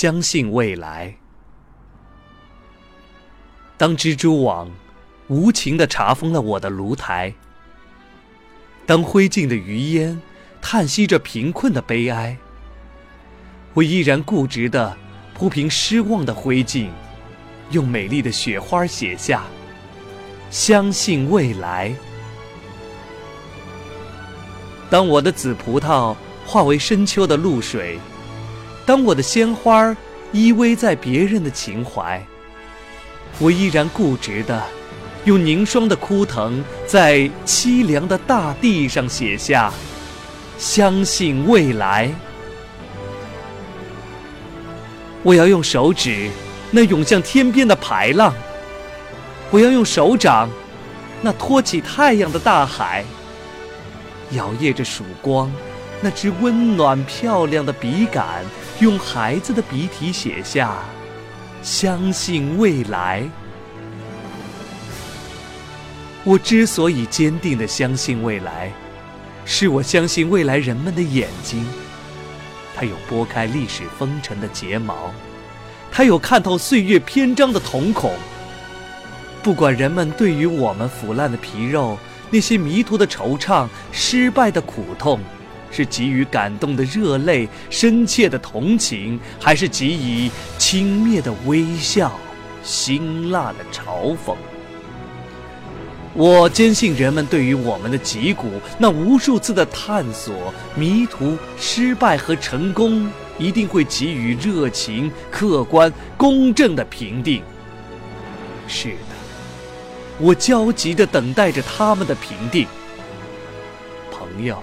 相信未来。当蜘蛛网无情地查封了我的炉台，当灰烬的余烟叹息着贫困的悲哀，我依然固执地铺平失望的灰烬，用美丽的雪花写下“相信未来”。当我的紫葡萄化为深秋的露水，当我的鲜花依偎在别人的情怀，我依然固执地用凝霜的枯藤，在凄凉的大地上写下“相信未来”。我要用手指那涌向天边的排浪，我要用手掌那托起太阳的大海。摇曳着曙光，那支温暖漂亮的笔杆，用孩子的笔体写下“相信未来”。我之所以坚定的相信未来，是我相信未来人们的眼睛，它有拨开历史风尘的睫毛，它有看透岁月篇章的瞳孔。不管人们对于我们腐烂的皮肉。那些迷途的惆怅，失败的苦痛，是给予感动的热泪，深切的同情，还是给予轻蔑的微笑，辛辣的嘲讽？我坚信，人们对于我们的脊骨那无数次的探索、迷途、失败和成功，一定会给予热情、客观、公正的评定。是的。我焦急地等待着他们的评定。朋友，